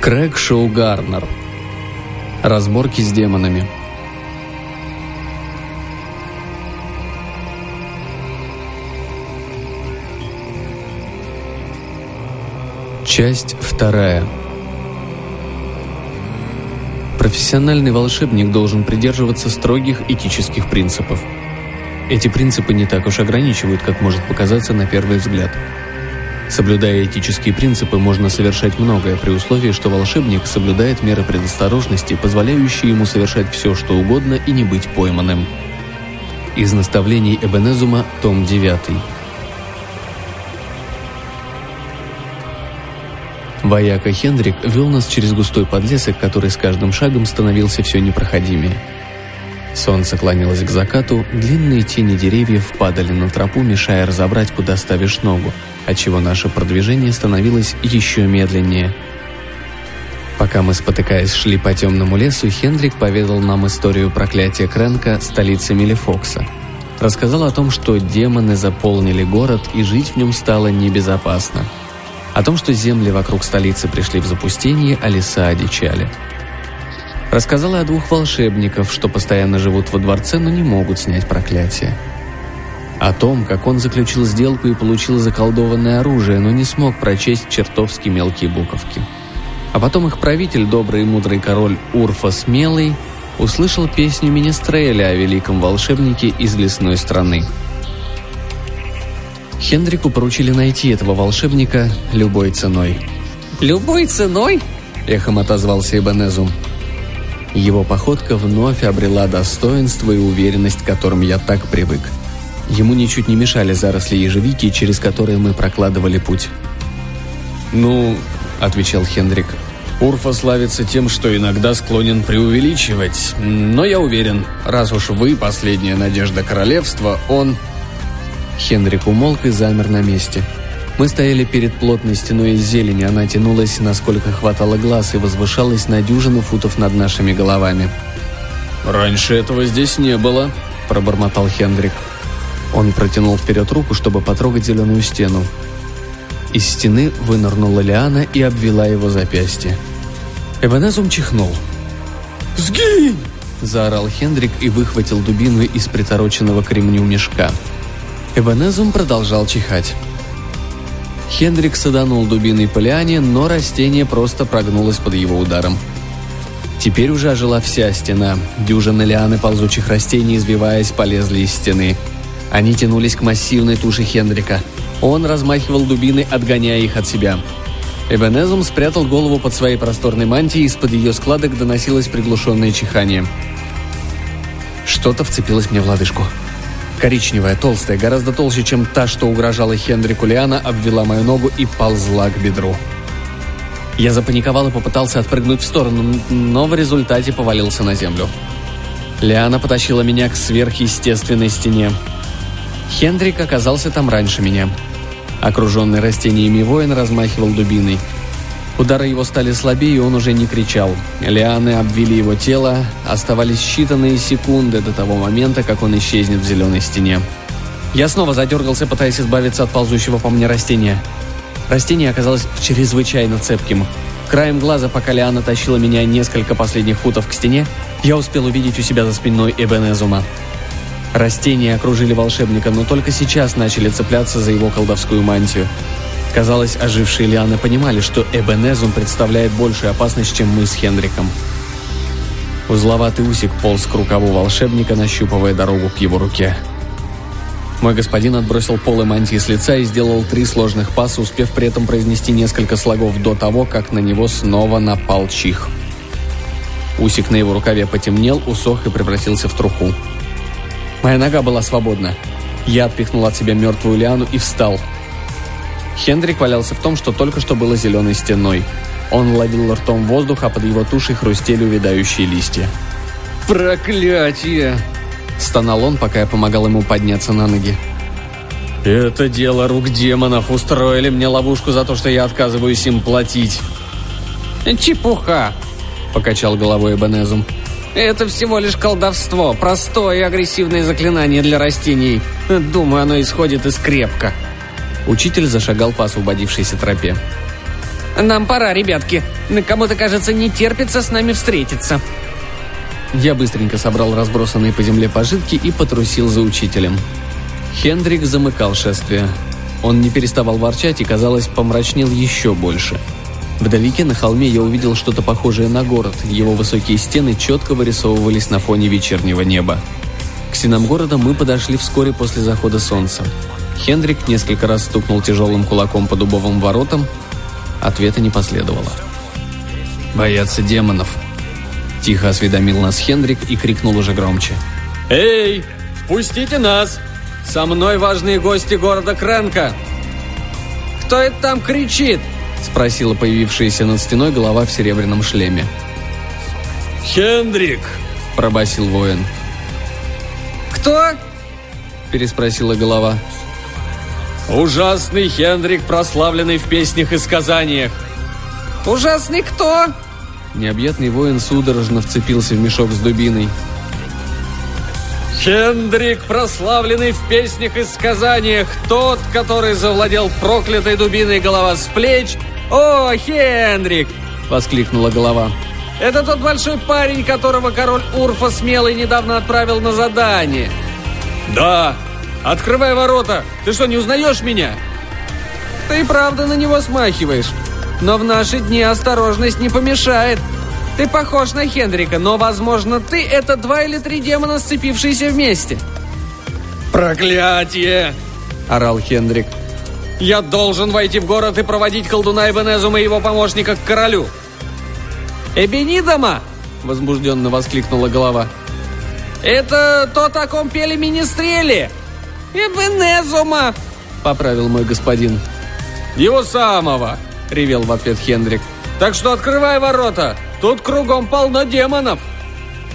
Крэг Шоу Гарнер. Разборки с демонами. Часть вторая. Профессиональный волшебник должен придерживаться строгих этических принципов. Эти принципы не так уж ограничивают, как может показаться на первый взгляд – Соблюдая этические принципы, можно совершать многое при условии, что волшебник соблюдает меры предосторожности, позволяющие ему совершать все, что угодно и не быть пойманным. Из наставлений Эбенезума, том 9. Вояка Хендрик вел нас через густой подлесок, который с каждым шагом становился все непроходимее. Солнце клонилось к закату, длинные тени деревьев падали на тропу, мешая разобрать, куда ставишь ногу, отчего наше продвижение становилось еще медленнее. Пока мы, спотыкаясь, шли по темному лесу, Хендрик поведал нам историю проклятия Кренка, столицы Мелифокса. Рассказал о том, что демоны заполнили город и жить в нем стало небезопасно. О том, что земли вокруг столицы пришли в запустение, а леса одичали. Рассказала о двух волшебников, что постоянно живут во дворце, но не могут снять проклятие. О том, как он заключил сделку и получил заколдованное оружие, но не смог прочесть чертовски мелкие буковки. А потом их правитель, добрый и мудрый король Урфа Смелый, услышал песню Министреля о великом волшебнике из лесной страны. Хендрику поручили найти этого волшебника любой ценой. «Любой ценой?» – эхом отозвался Эбенезум. Его походка вновь обрела достоинство и уверенность, к которым я так привык. Ему ничуть не мешали заросли ежевики, через которые мы прокладывали путь. «Ну», — отвечал Хендрик, — «Урфа славится тем, что иногда склонен преувеличивать. Но я уверен, раз уж вы последняя надежда королевства, он...» Хендрик умолк и замер на месте — мы стояли перед плотной стеной из зелени, она тянулась, насколько хватало глаз, и возвышалась на дюжину футов над нашими головами. «Раньше этого здесь не было», – пробормотал Хендрик. Он протянул вперед руку, чтобы потрогать зеленую стену. Из стены вынырнула Лиана и обвела его запястье. Эбенезум чихнул. «Сгинь!» – заорал Хендрик и выхватил дубину из притороченного к ремню мешка. Эбенезум продолжал чихать. Хендрик саданул дубиной по лиане, но растение просто прогнулось под его ударом. Теперь уже ожила вся стена. Дюжины лианы ползучих растений, извиваясь, полезли из стены. Они тянулись к массивной туше Хендрика. Он размахивал дубины, отгоняя их от себя. Эбенезум спрятал голову под своей просторной мантией, из-под ее складок доносилось приглушенное чихание. Что-то вцепилось мне в лодыжку. Коричневая, толстая, гораздо толще, чем та, что угрожала Хендрику Лиана, обвела мою ногу и ползла к бедру. Я запаниковал и попытался отпрыгнуть в сторону, но в результате повалился на землю. Лиана потащила меня к сверхъестественной стене. Хендрик оказался там раньше меня. Окруженный растениями воин размахивал дубиной – Удары его стали слабее, и он уже не кричал. Лианы обвили его тело, оставались считанные секунды до того момента, как он исчезнет в зеленой стене. Я снова задергался, пытаясь избавиться от ползущего по мне растения. Растение оказалось чрезвычайно цепким. Краем глаза, пока Лиана тащила меня несколько последних футов к стене, я успел увидеть у себя за спиной Эбенезума. Растения окружили волшебника, но только сейчас начали цепляться за его колдовскую мантию. Казалось, ожившие лианы понимали, что Эбенезум представляет большую опасность, чем мы с Хендриком. Узловатый усик полз к рукаву волшебника, нащупывая дорогу к его руке. Мой господин отбросил полы мантии с лица и сделал три сложных паса, успев при этом произнести несколько слогов до того, как на него снова напал чих. Усик на его рукаве потемнел, усох и превратился в труху. Моя нога была свободна. Я отпихнул от себя мертвую лиану и встал – Хендрик валялся в том, что только что было зеленой стеной. Он ловил ртом воздух, а под его тушей хрустели увядающие листья. «Проклятие!» – стонал он, пока я помогал ему подняться на ноги. «Это дело рук демонов. Устроили мне ловушку за то, что я отказываюсь им платить». «Чепуха!» – покачал головой Эбенезум. «Это всего лишь колдовство, простое и агрессивное заклинание для растений. Думаю, оно исходит из крепка». Учитель зашагал по освободившейся тропе. Нам пора, ребятки. Кому-то, кажется, не терпится с нами встретиться. Я быстренько собрал разбросанные по земле пожитки и потрусил за учителем. Хендрик замыкал шествие. Он не переставал ворчать и, казалось, помрачнел еще больше. Вдалеке на холме я увидел что-то похожее на город. Его высокие стены четко вырисовывались на фоне вечернего неба. К стенам города мы подошли вскоре после захода солнца. Хендрик несколько раз стукнул тяжелым кулаком по дубовым воротам. Ответа не последовало. «Боятся демонов», – тихо осведомил нас Хендрик и крикнул уже громче. «Эй, впустите нас! Со мной важные гости города Кренка!» «Кто это там кричит?» – спросила появившаяся над стеной голова в серебряном шлеме. «Хендрик!» – пробасил воин. «Кто?» – переспросила голова. «Ужасный Хендрик, прославленный в песнях и сказаниях!» «Ужасный кто?» Необъятный воин судорожно вцепился в мешок с дубиной. Хендрик, прославленный в песнях и сказаниях, тот, который завладел проклятой дубиной голова с плеч. «О, Хендрик!» — воскликнула голова. «Это тот большой парень, которого король Урфа смелый недавно отправил на задание». «Да! Открывай ворота! Ты что, не узнаешь меня?» «Ты правда на него смахиваешь. Но в наши дни осторожность не помешает. Ты похож на Хендрика, но, возможно, ты — это два или три демона, сцепившиеся вместе». «Проклятие!» — орал Хендрик. «Я должен войти в город и проводить колдуна Эбенезума и его помощника к королю!» «Эбенидома!» — возбужденно воскликнула голова. «Это то, о ком пели министрели!» «Эбенезума!» — поправил мой господин. «Его самого!» — ревел в ответ Хендрик. «Так что открывай ворота! Тут кругом полно демонов!»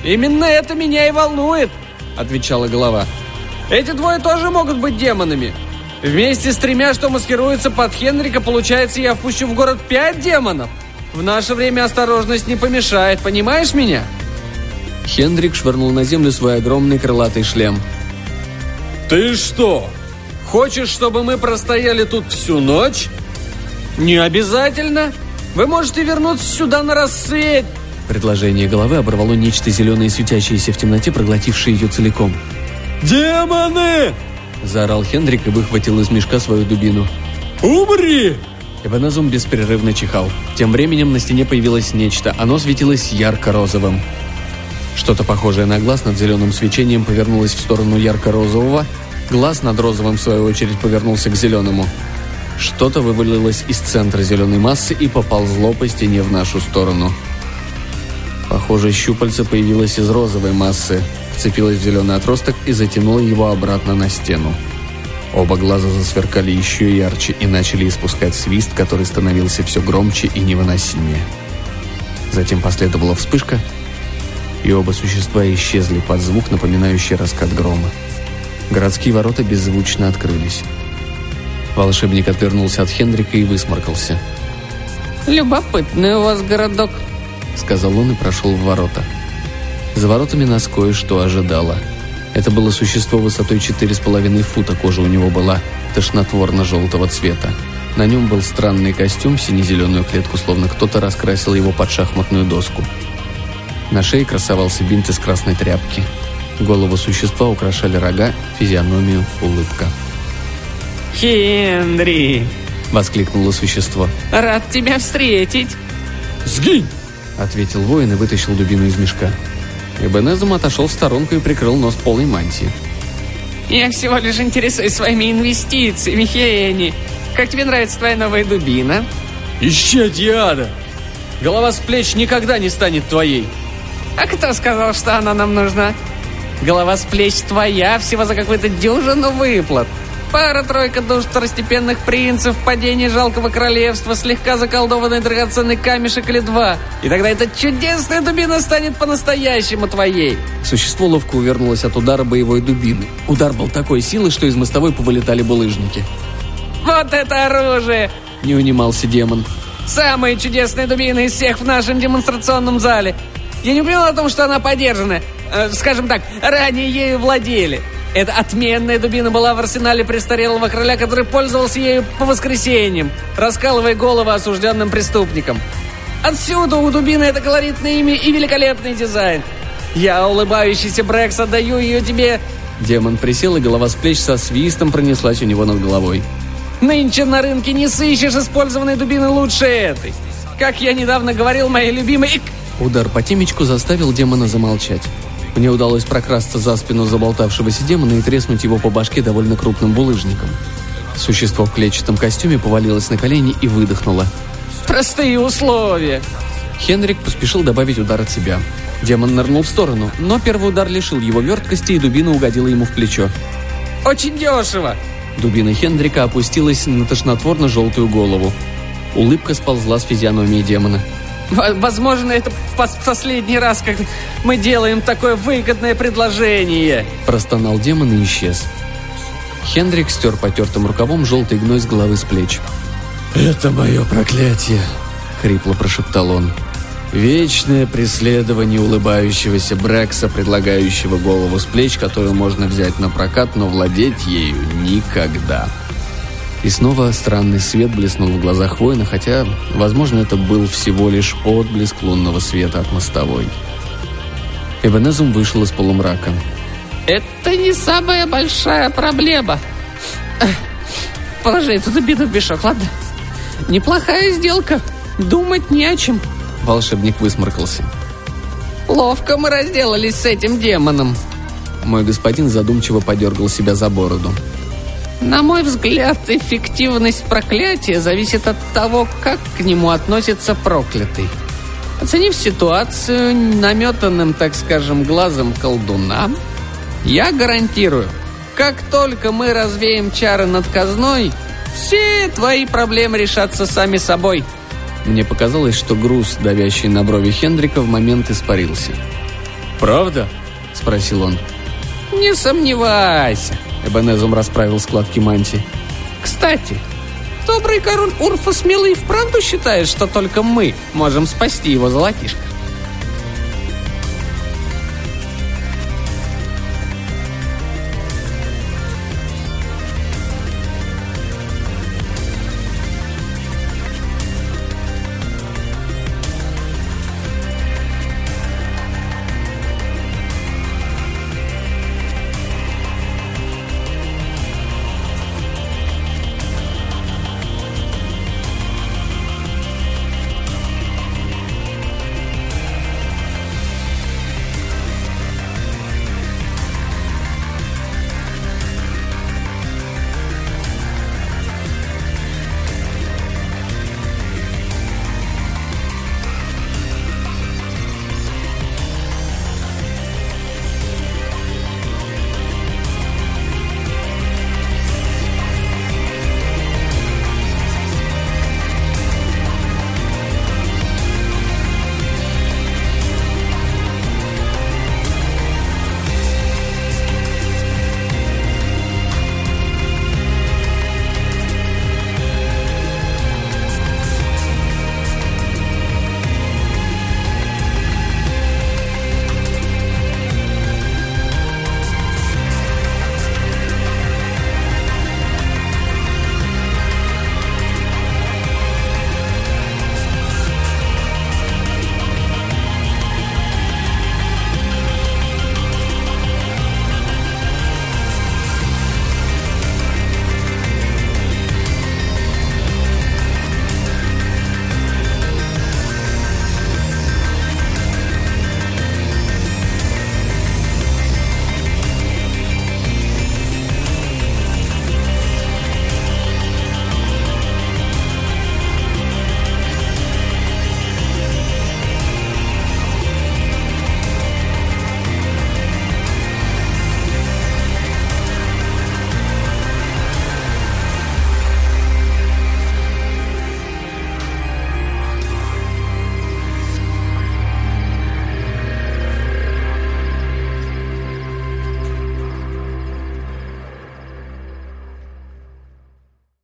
«Именно это меня и волнует!» — отвечала голова. «Эти двое тоже могут быть демонами. Вместе с тремя, что маскируются под Хенрика, получается, я впущу в город пять демонов. В наше время осторожность не помешает, понимаешь меня?» Хендрик швырнул на землю свой огромный крылатый шлем. «Ты что, хочешь, чтобы мы простояли тут всю ночь?» «Не обязательно. Вы можете вернуться сюда на рассвет!» Предложение головы оборвало нечто зеленое, светящееся в темноте, проглотившее ее целиком. «Демоны!» – заорал Хендрик и выхватил из мешка свою дубину. «Умри!» Эбоназум беспрерывно чихал. Тем временем на стене появилось нечто. Оно светилось ярко-розовым. Что-то похожее на глаз над зеленым свечением повернулось в сторону ярко-розового. Глаз над розовым, в свою очередь, повернулся к зеленому. Что-то вывалилось из центра зеленой массы и поползло по стене в нашу сторону. Похоже, щупальце появилось из розовой массы, вцепилось в зеленый отросток и затянуло его обратно на стену. Оба глаза засверкали еще ярче и начали испускать свист, который становился все громче и невыносимее. Затем последовала вспышка, и оба существа исчезли под звук, напоминающий раскат грома. Городские ворота беззвучно открылись. Волшебник отвернулся от Хендрика и высморкался. «Любопытный у вас городок», — сказал он и прошел в ворота. За воротами нас кое-что ожидало. Это было существо высотой 4,5 фута, кожа у него была тошнотворно-желтого цвета. На нем был странный костюм, сине-зеленую клетку, словно кто-то раскрасил его под шахматную доску. На шее красовался бинт из красной тряпки. Голову существа украшали рога, физиономию, улыбка. «Хенри!» — воскликнуло существо. «Рад тебя встретить!» «Сгинь!» — ответил воин и вытащил дубину из мешка. Эбенезом отошел в сторонку и прикрыл нос полной мантии. «Я всего лишь интересуюсь своими инвестициями, Хенни. Как тебе нравится твоя новая дубина?» «Ищи Диада! Голова с плеч никогда не станет твоей!» «А кто сказал, что она нам нужна?» «Голова с плеч твоя всего за какую-то дюжину выплат!» Пара-тройка душ второстепенных принцев, падение жалкого королевства, слегка заколдованный драгоценный камешек или два. И тогда эта чудесная дубина станет по-настоящему твоей. Существо ловко увернулось от удара боевой дубины. Удар был такой силы, что из мостовой повылетали булыжники. «Вот это оружие!» – не унимался демон. «Самые чудесные дубины из всех в нашем демонстрационном зале. Я не понял о том, что она подержана. Э, скажем так, ранее ею владели. Эта отменная дубина была в арсенале престарелого короля, который пользовался ею по воскресеньям, раскалывая головы осужденным преступникам. Отсюда у дубины это колоритное имя и великолепный дизайн. Я, улыбающийся Брекс, отдаю ее тебе...» Демон присел, и голова с плеч со свистом пронеслась у него над головой. «Нынче на рынке не сыщешь использованной дубины лучше этой. Как я недавно говорил, моей любимой...» Удар по темечку заставил демона замолчать. Мне удалось прокрасться за спину заболтавшегося демона и треснуть его по башке довольно крупным булыжником. Существо в клетчатом костюме повалилось на колени и выдохнуло. «Простые условия!» Хенрик поспешил добавить удар от себя. Демон нырнул в сторону, но первый удар лишил его верткости, и дубина угодила ему в плечо. «Очень дешево!» Дубина Хендрика опустилась на тошнотворно-желтую голову. Улыбка сползла с физиономии демона. Возможно, это последний раз, как мы делаем такое выгодное предложение. Простонал демон и исчез. Хендрик стер потертым рукавом желтый гной с головы с плеч. «Это мое проклятие!» — хрипло прошептал он. «Вечное преследование улыбающегося Брекса, предлагающего голову с плеч, которую можно взять на прокат, но владеть ею никогда!» И снова странный свет блеснул в глазах воина, хотя, возможно, это был всего лишь отблеск лунного света от мостовой. Эбенезум вышел из полумрака. «Это не самая большая проблема. Положи эту дубину в мешок, ладно? Неплохая сделка. Думать не о чем». Волшебник высморкался. «Ловко мы разделались с этим демоном». Мой господин задумчиво подергал себя за бороду. На мой взгляд, эффективность проклятия зависит от того, как к нему относится проклятый. Оценив ситуацию наметанным, так скажем, глазом колдуна, я гарантирую, как только мы развеем чары над казной, все твои проблемы решатся сами собой. Мне показалось, что груз, давящий на брови Хендрика, в момент испарился. «Правда?» – спросил он. «Не сомневайся», Эбенезум расправил складки мантии. «Кстати, добрый король Урфа смелый вправду считает, что только мы можем спасти его золотишко.